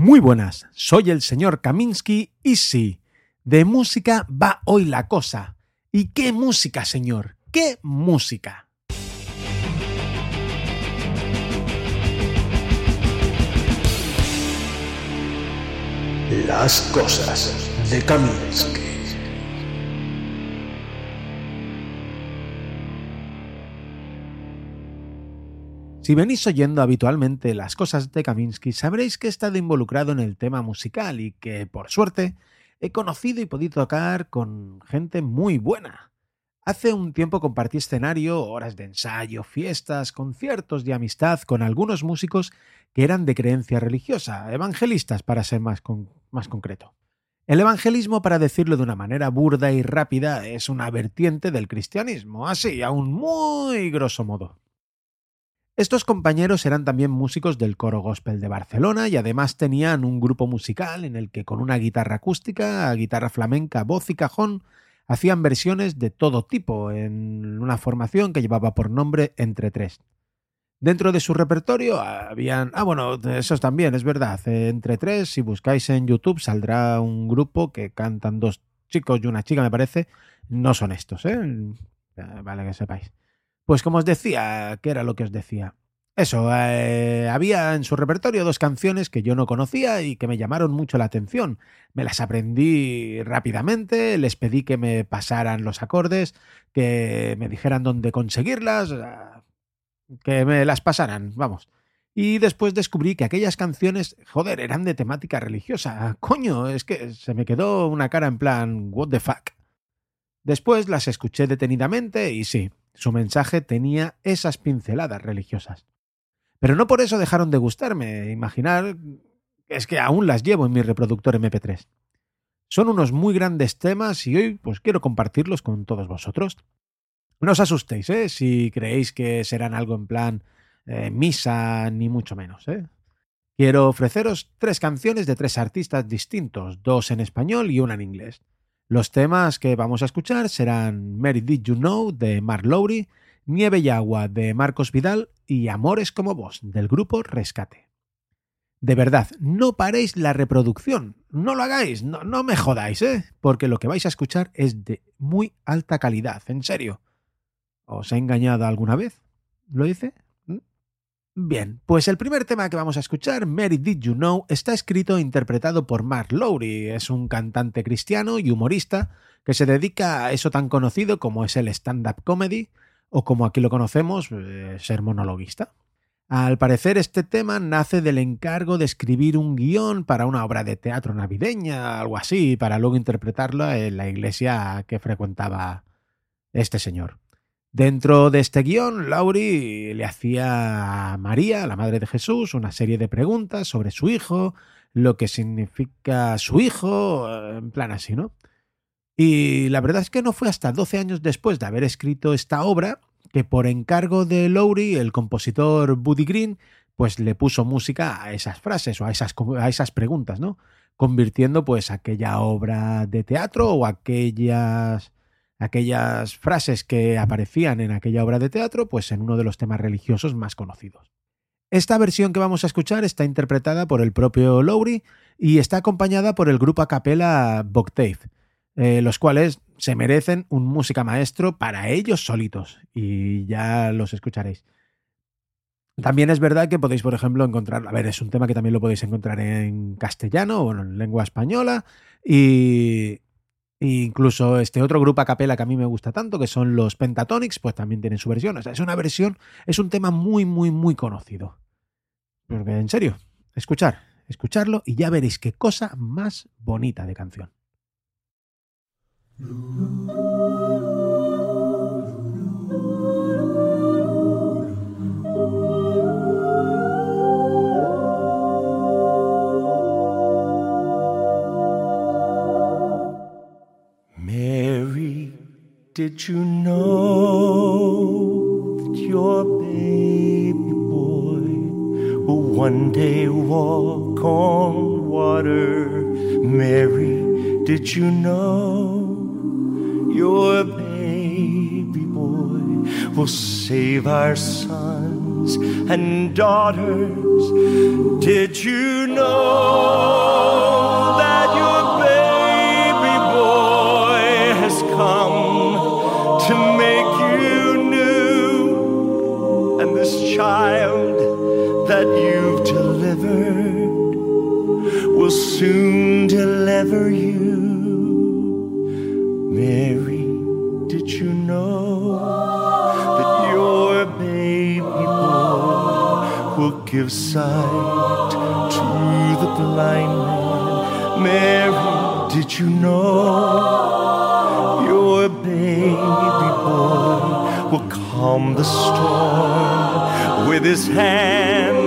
Muy buenas, soy el señor Kaminsky y sí, de música va hoy la cosa. ¿Y qué música, señor? ¿Qué música? Las cosas de Kaminsky. Si venís oyendo habitualmente las cosas de Kaminsky, sabréis que he estado involucrado en el tema musical y que, por suerte, he conocido y podido tocar con gente muy buena. Hace un tiempo compartí escenario, horas de ensayo, fiestas, conciertos de amistad con algunos músicos que eran de creencia religiosa, evangelistas para ser más, más concreto. El evangelismo, para decirlo de una manera burda y rápida, es una vertiente del cristianismo, así, a un muy grosso modo. Estos compañeros eran también músicos del coro gospel de Barcelona y además tenían un grupo musical en el que con una guitarra acústica, guitarra flamenca, voz y cajón hacían versiones de todo tipo en una formación que llevaba por nombre Entre Tres. Dentro de su repertorio habían... Ah, bueno, esos también, es verdad. Entre Tres, si buscáis en YouTube, saldrá un grupo que cantan dos chicos y una chica, me parece. No son estos, ¿eh? Vale que sepáis. Pues como os decía, ¿qué era lo que os decía? Eso, eh, había en su repertorio dos canciones que yo no conocía y que me llamaron mucho la atención. Me las aprendí rápidamente, les pedí que me pasaran los acordes, que me dijeran dónde conseguirlas, ah, que me las pasaran, vamos. Y después descubrí que aquellas canciones, joder, eran de temática religiosa. Coño, es que se me quedó una cara en plan, what the fuck. Después las escuché detenidamente y sí, su mensaje tenía esas pinceladas religiosas. Pero no por eso dejaron de gustarme. Imaginar es que aún las llevo en mi reproductor MP3. Son unos muy grandes temas y hoy pues quiero compartirlos con todos vosotros. No os asustéis, ¿eh? Si creéis que serán algo en plan eh, misa, ni mucho menos, ¿eh? Quiero ofreceros tres canciones de tres artistas distintos, dos en español y una en inglés. Los temas que vamos a escuchar serán Mary Did You Know de Mark Lowry, Nieve y Agua de Marcos Vidal y Amores como vos del grupo Rescate. De verdad, no paréis la reproducción, no lo hagáis, no, no me jodáis, ¿eh? porque lo que vais a escuchar es de muy alta calidad, en serio. ¿Os he engañado alguna vez? ¿Lo hice? Bien, pues el primer tema que vamos a escuchar, Mary Did You Know, está escrito e interpretado por Mark Lowry. Es un cantante cristiano y humorista que se dedica a eso tan conocido como es el stand-up comedy, o como aquí lo conocemos, eh, ser monologuista. Al parecer este tema nace del encargo de escribir un guion para una obra de teatro navideña, algo así, para luego interpretarlo en la iglesia que frecuentaba este señor. Dentro de este guion, Lauri le hacía a María, la madre de Jesús, una serie de preguntas sobre su hijo, lo que significa su hijo, en plan así, ¿no? Y la verdad es que no fue hasta 12 años después de haber escrito esta obra que por encargo de Lowry, el compositor Buddy Green, pues le puso música a esas frases o a esas, a esas preguntas, ¿no? Convirtiendo pues aquella obra de teatro o aquellas aquellas frases que aparecían en aquella obra de teatro, pues en uno de los temas religiosos más conocidos. Esta versión que vamos a escuchar está interpretada por el propio Lowry y está acompañada por el grupo a capela Boctave, eh, los cuales se merecen un música maestro para ellos solitos, y ya los escucharéis. También es verdad que podéis, por ejemplo, encontrar, a ver, es un tema que también lo podéis encontrar en castellano o en lengua española, y, incluso este otro grupo a capela que a mí me gusta tanto, que son los Pentatonics, pues también tienen su versión. O sea, es una versión, es un tema muy, muy, muy conocido. Porque en serio, escuchar, escucharlo y ya veréis qué cosa más bonita de canción. Did you know that your baby boy will one day walk on water? Mary, did you know your baby boy will save our sons and daughters. Did you know that your child that you've delivered will soon deliver you. Mary, did you know that your baby boy will give sight to the blind man? Mary, did you know your baby boy will calm the storm with his hand?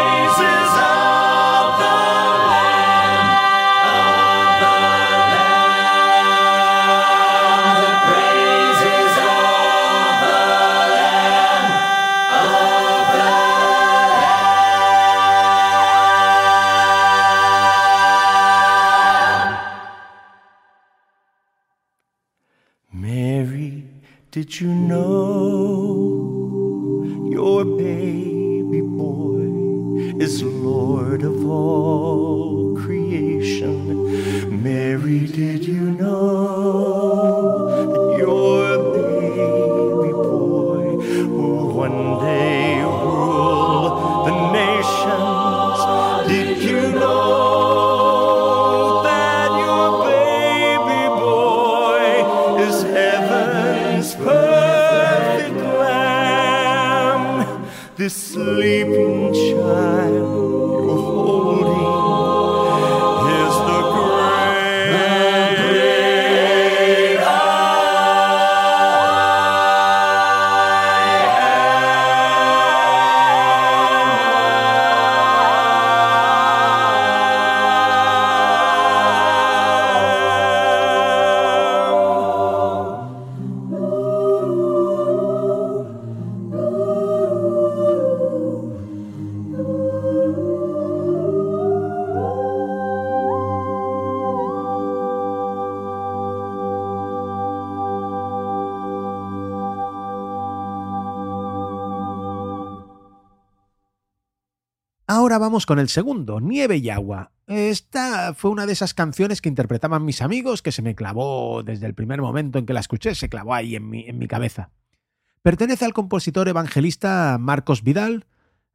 amazing. Know con el segundo, Nieve y Agua. Esta fue una de esas canciones que interpretaban mis amigos que se me clavó desde el primer momento en que la escuché, se clavó ahí en mi, en mi cabeza. Pertenece al compositor evangelista Marcos Vidal.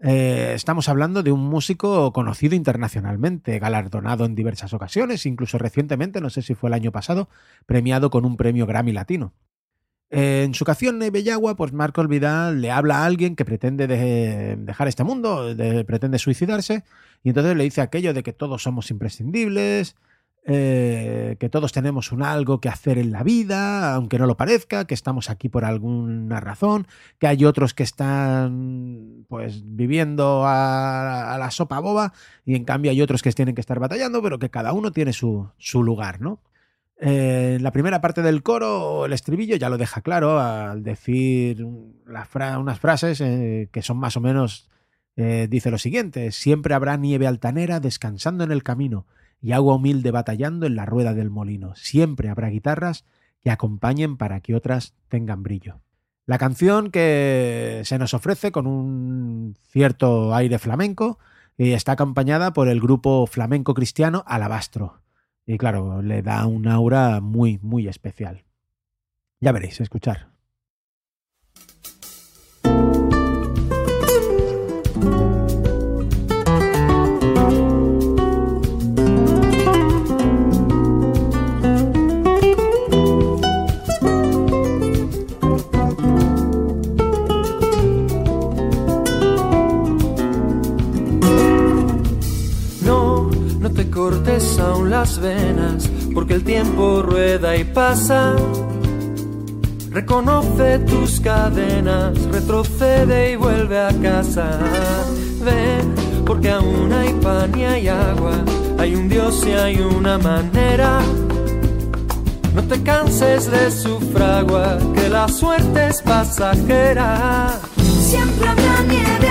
Eh, estamos hablando de un músico conocido internacionalmente, galardonado en diversas ocasiones, incluso recientemente, no sé si fue el año pasado, premiado con un premio Grammy Latino. En su canción Nieve y Agua, pues Marcos Vidal le habla a alguien que pretende de- dejar este mundo, de- pretende suicidarse, y entonces le dice aquello de que todos somos imprescindibles, eh, que todos tenemos un algo que hacer en la vida, aunque no lo parezca, que estamos aquí por alguna razón, que hay otros que están pues viviendo a, a la sopa boba y en cambio hay otros que tienen que estar batallando, pero que cada uno tiene su, su lugar, ¿no? Eh, la primera parte del coro, el estribillo ya lo deja claro al decir unas frases eh, que son más o menos, eh, dice lo siguiente, siempre habrá nieve altanera descansando en el camino y agua humilde batallando en la rueda del molino. Siempre habrá guitarras que acompañen para que otras tengan brillo. La canción que se nos ofrece con un cierto aire flamenco y está acompañada por el grupo flamenco cristiano Alabastro. Y claro, le da un aura muy, muy especial. Ya veréis, escuchar. Tiempo rueda y pasa. Reconoce tus cadenas, retrocede y vuelve a casa. Ven, porque aún hay pan y hay agua, hay un Dios y hay una manera. No te canses de su fragua, que la suerte es pasajera. Siempre habrá nieve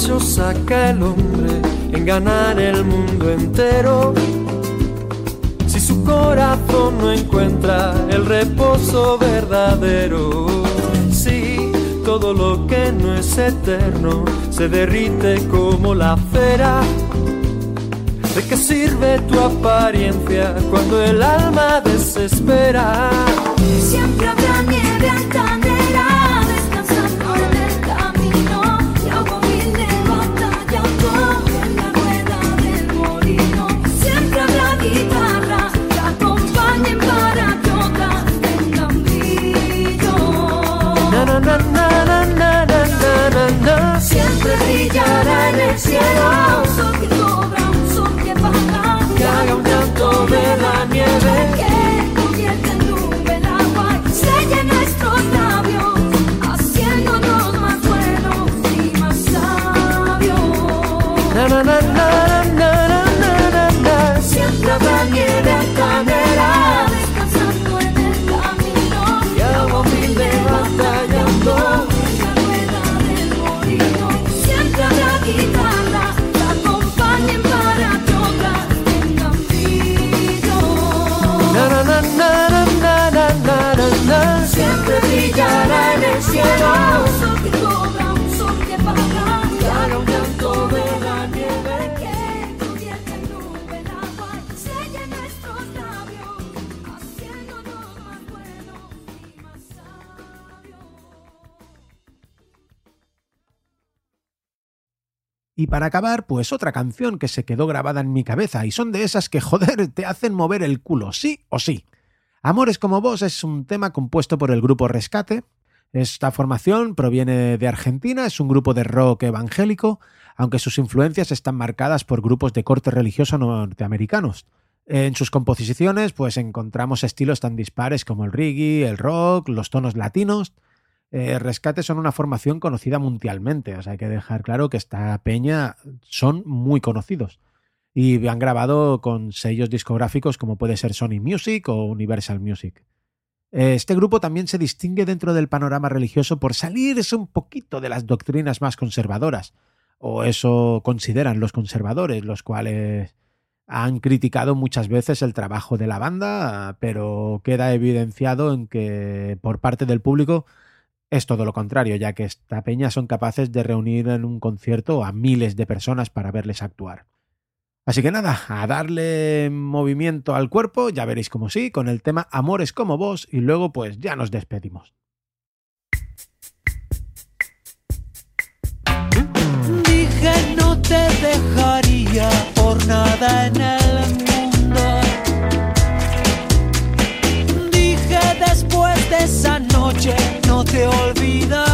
saca el hombre en ganar el mundo entero. Si su corazón no encuentra el reposo verdadero. Si todo lo que no es eterno se derrite como la cera. ¿De qué sirve tu apariencia cuando el alma desespera? Siempre Y para acabar, pues otra canción que se quedó grabada en mi cabeza y son de esas que, joder, te hacen mover el culo, sí o sí. Amores como vos es un tema compuesto por el grupo Rescate. Esta formación proviene de Argentina, es un grupo de rock evangélico, aunque sus influencias están marcadas por grupos de corte religioso norteamericanos. En sus composiciones, pues encontramos estilos tan dispares como el reggae, el rock, los tonos latinos, eh, Rescate son una formación conocida mundialmente, o sea, hay que dejar claro que esta peña son muy conocidos y han grabado con sellos discográficos como puede ser Sony Music o Universal Music. Eh, Este grupo también se distingue dentro del panorama religioso por salirse un poquito de las doctrinas más conservadoras, o eso consideran los conservadores, los cuales han criticado muchas veces el trabajo de la banda, pero queda evidenciado en que por parte del público es todo lo contrario, ya que esta peña son capaces de reunir en un concierto a miles de personas para verles actuar. Así que nada, a darle movimiento al cuerpo, ya veréis como sí, con el tema Amores como vos y luego pues ya nos despedimos. Dije no te dejaría por nada en el se olvida.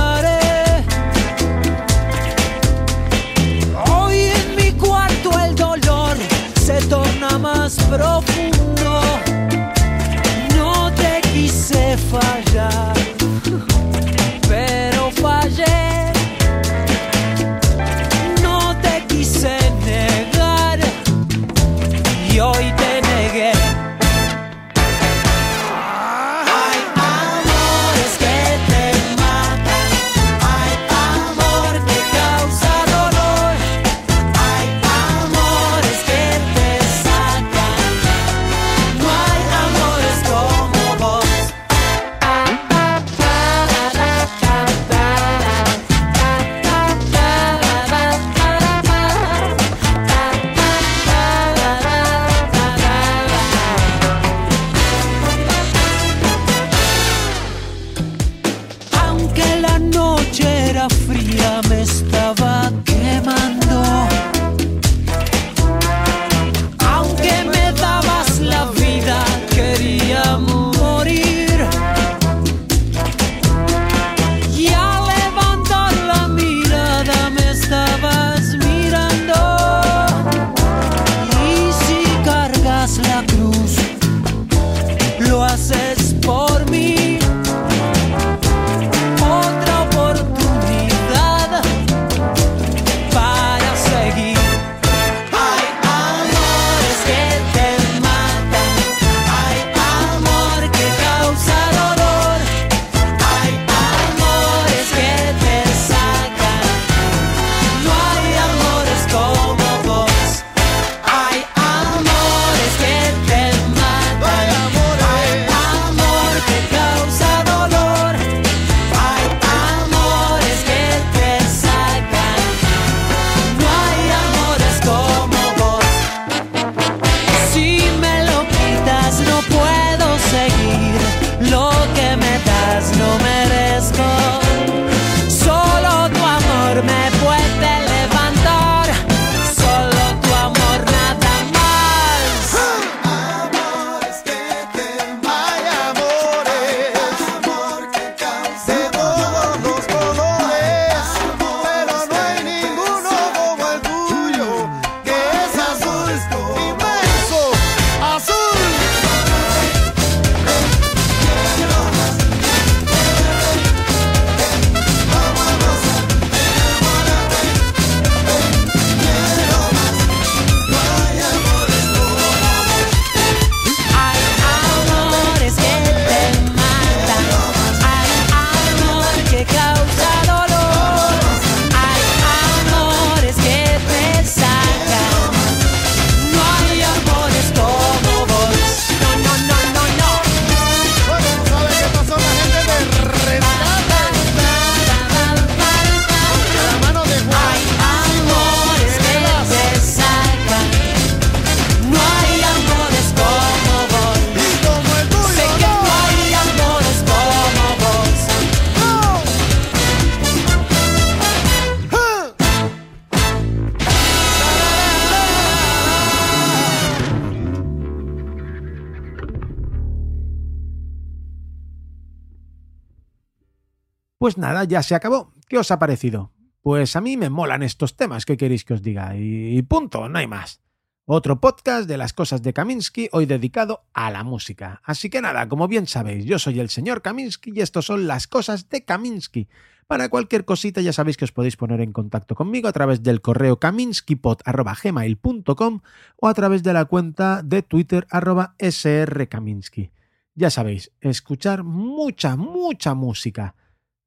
Pues nada, ya se acabó. ¿Qué os ha parecido? Pues a mí me molan estos temas, ¿qué queréis que os diga? Y, punto, no hay más. Otro podcast de las cosas de Kaminsky, hoy dedicado a la música. Así que nada, como bien sabéis, yo soy el señor Kaminsky y estos son las cosas de Kaminsky. Para cualquier cosita ya sabéis que os podéis poner en contacto conmigo a través del correo kaminskypod.gmail.com o a través de la cuenta de Twitter arroba srkaminsky. Ya sabéis, escuchar mucha, mucha música.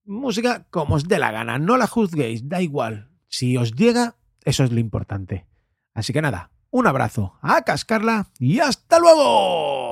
Música como os dé la gana, no la juzguéis, da igual. Si os llega, eso es lo importante. Así que nada, un abrazo, a cascarla y hasta luego.